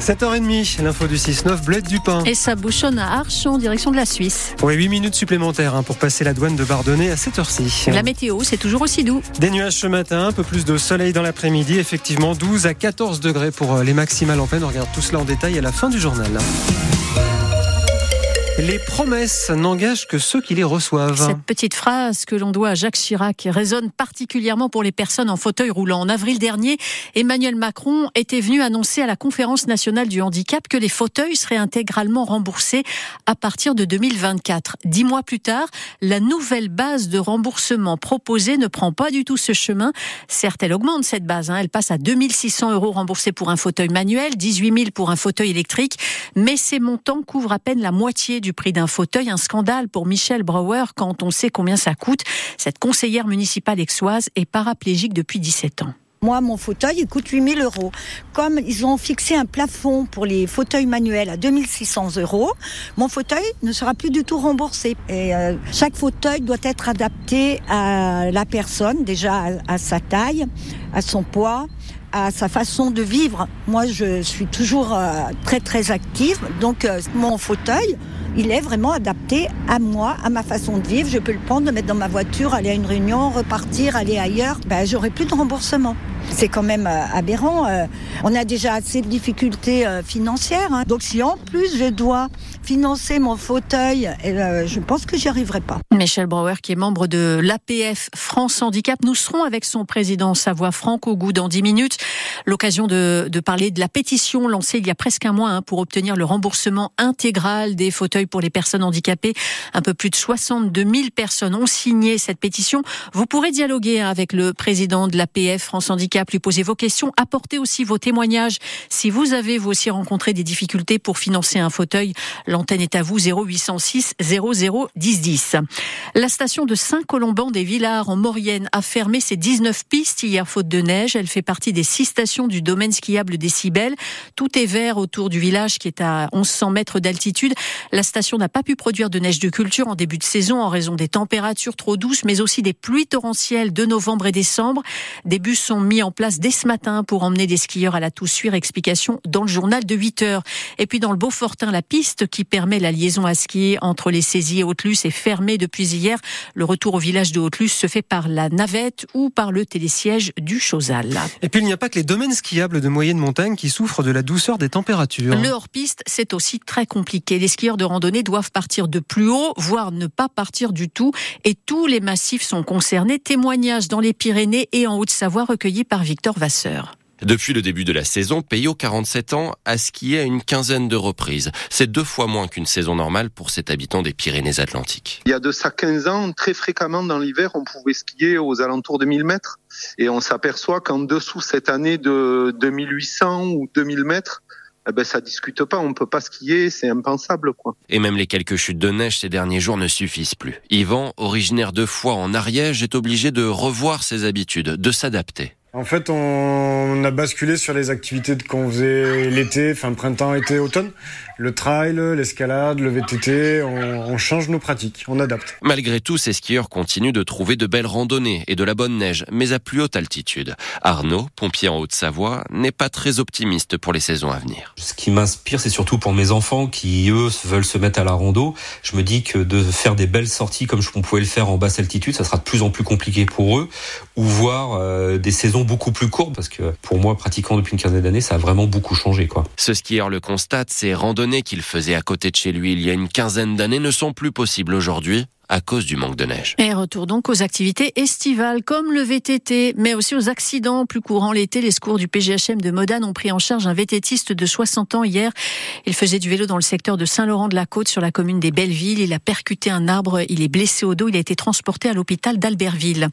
7h30, l'info du 6-9, Bled du Pain. Et ça bouchonne à Arches en direction de la Suisse. Oui, 8 minutes supplémentaires hein, pour passer la douane de Bardonnay à cette heure-ci. La météo, c'est toujours aussi doux. Des nuages ce matin, un peu plus de soleil dans l'après-midi. Effectivement, 12 à 14 degrés pour euh, les maximales en peine. On regarde tout cela en détail à la fin du journal. Les promesses n'engagent que ceux qui les reçoivent. Cette petite phrase que l'on doit à Jacques Chirac résonne particulièrement pour les personnes en fauteuil roulant. En avril dernier, Emmanuel Macron était venu annoncer à la conférence nationale du handicap que les fauteuils seraient intégralement remboursés à partir de 2024. Dix mois plus tard, la nouvelle base de remboursement proposée ne prend pas du tout ce chemin. Certes, elle augmente cette base. Hein. Elle passe à 2600 euros remboursés pour un fauteuil manuel, 18 000 pour un fauteuil électrique. Mais ces montants couvrent à peine la moitié du du prix d'un fauteuil. Un scandale pour Michel Brouwer quand on sait combien ça coûte. Cette conseillère municipale exoise est paraplégique depuis 17 ans. Moi, mon fauteuil, il coûte 8000 euros. Comme ils ont fixé un plafond pour les fauteuils manuels à 2600 euros, mon fauteuil ne sera plus du tout remboursé. Euh, chaque fauteuil doit être adapté à la personne, déjà à, sa taille, à son poids, à sa façon de vivre. Moi, je suis toujours euh, très très active, donc euh, mon fauteuil, il est vraiment adapté à moi, à ma façon de vivre. Je peux le prendre, le mettre dans ma voiture, aller à une réunion, repartir, aller ailleurs. Ben, j'aurai plus de remboursement. C'est quand même euh, aberrant. Euh. On a déjà assez de difficultés euh, financières. Hein. Donc si en plus je dois financer mon fauteuil, eh ben, je pense que j'y arriverai pas. Michel Brouwer, qui est membre de l'APF France Handicap, nous serons avec son président Savoie Franck au goût dans 10 minutes. L'occasion de, parler de la pétition lancée il y a presque un mois hein, pour obtenir le remboursement intégral des fauteuils pour les personnes handicapées. Un peu plus de 62 000 personnes ont signé cette pétition. Vous pourrez dialoguer avec le président de l'APF France Handicap lui poser vos questions, apporter aussi vos témoignages. Si vous avez vous aussi rencontré des difficultés pour financer un fauteuil, l'antenne est à vous 0806 00 10 10. La station de Saint-Colomban des Villars en Maurienne a fermé ses 19 pistes hier faute de neige. Elle fait partie des six stations du domaine skiable des Cibelles. Tout est vert autour du village qui est à 1100 mètres d'altitude. La station n'a pas pu produire de neige de culture en début de saison en raison des températures trop douces, mais aussi des pluies torrentielles de novembre et décembre. Des bus sont mis en place dès ce matin pour emmener des skieurs à la Toussuire. Explication dans le journal de 8 heures. Et puis dans le Beaufortin, la piste qui permet la liaison à skier entre les saisies et Haute-Luce est fermée depuis hier. Le retour au village de Haute-Luce se fait par la navette ou par le télésiège du Chosal. Et puis il n'y a pas que les domaines skiables de moyenne montagne qui souffrent de la douceur des températures. Le hors-piste, c'est aussi très compliqué. Les skieurs de randonnée doivent partir de plus haut, voire ne pas partir du tout. Et tous les massifs sont concernés. Témoignages dans les Pyrénées et en Haute-Savoie recueillis par Victor Vasseur. Depuis le début de la saison, Peyo, 47 ans, a skié à une quinzaine de reprises. C'est deux fois moins qu'une saison normale pour cet habitant des Pyrénées-Atlantiques. Il y a de ça 15 ans, très fréquemment dans l'hiver, on pouvait skier aux alentours de 1000 mètres. Et on s'aperçoit qu'en dessous cette année de 2800 ou 2000 mètres, eh ben ça discute pas, on peut pas skier, c'est impensable quoi. Et même les quelques chutes de neige ces derniers jours ne suffisent plus. Yvan, originaire de Foix en Ariège, est obligé de revoir ses habitudes, de s'adapter. En fait, on a basculé sur les activités qu'on faisait l'été, fin printemps, été, automne. Le trail, l'escalade, le VTT, on, on, change nos pratiques, on adapte. Malgré tout, ces skieurs continuent de trouver de belles randonnées et de la bonne neige, mais à plus haute altitude. Arnaud, pompier en Haute-Savoie, n'est pas très optimiste pour les saisons à venir. Ce qui m'inspire, c'est surtout pour mes enfants qui, eux, veulent se mettre à la rando. Je me dis que de faire des belles sorties comme on pouvait le faire en basse altitude, ça sera de plus en plus compliqué pour eux, ou voir euh, des saisons beaucoup plus courtes, parce que pour moi, pratiquant depuis une quinzaine d'années, ça a vraiment beaucoup changé. quoi. Ce skieur le constate, ces randonnées qu'il faisait à côté de chez lui il y a une quinzaine d'années ne sont plus possibles aujourd'hui à cause du manque de neige. Et retour donc aux activités estivales comme le VTT, mais aussi aux accidents plus courants l'été. Les secours du PGHM de Modane ont pris en charge un VTTiste de 60 ans hier. Il faisait du vélo dans le secteur de Saint-Laurent-de-la-Côte sur la commune des Bellevilles. Il a percuté un arbre, il est blessé au dos, il a été transporté à l'hôpital d'Albertville.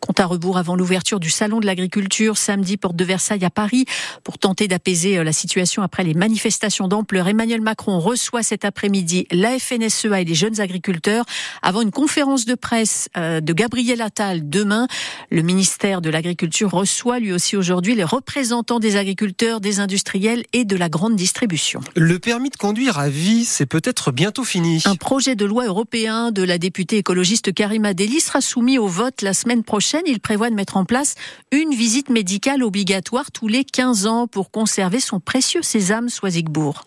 Compte à rebours avant l'ouverture du salon de l'agriculture samedi porte de Versailles à Paris pour tenter d'apaiser euh, la situation après les manifestations d'ampleur. Emmanuel Macron reçoit cet après-midi la FNSEA et les jeunes agriculteurs avant Avant une conférence de presse euh, de Gabriel Attal demain, le ministère de l'Agriculture reçoit lui aussi aujourd'hui les représentants des agriculteurs, des industriels et de la grande distribution. Le permis de conduire à vie, c'est peut-être bientôt fini. Un projet de loi européen de la députée écologiste Karima Deli sera soumis au vote la semaine prochaine. Il prévoit de mettre en place une visite médicale obligatoire tous les 15 ans pour conserver son précieux sésame Soisigbourg.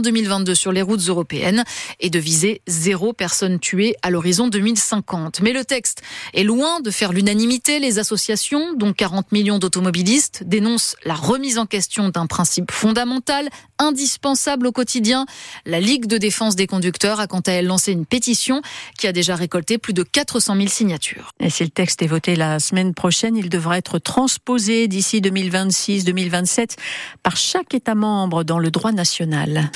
en 2022 sur les routes européennes et de viser zéro personne tuée à l'horizon 2050. Mais le texte est loin de faire l'unanimité. Les associations, dont 40 millions d'automobilistes, dénoncent la remise en question d'un principe fondamental, indispensable au quotidien. La Ligue de défense des conducteurs a quant à elle lancé une pétition qui a déjà récolté plus de 400 000 signatures. Et si le texte est voté la semaine prochaine, il devra être transposé d'ici 2026-2027 par chaque État membre dans le droit national.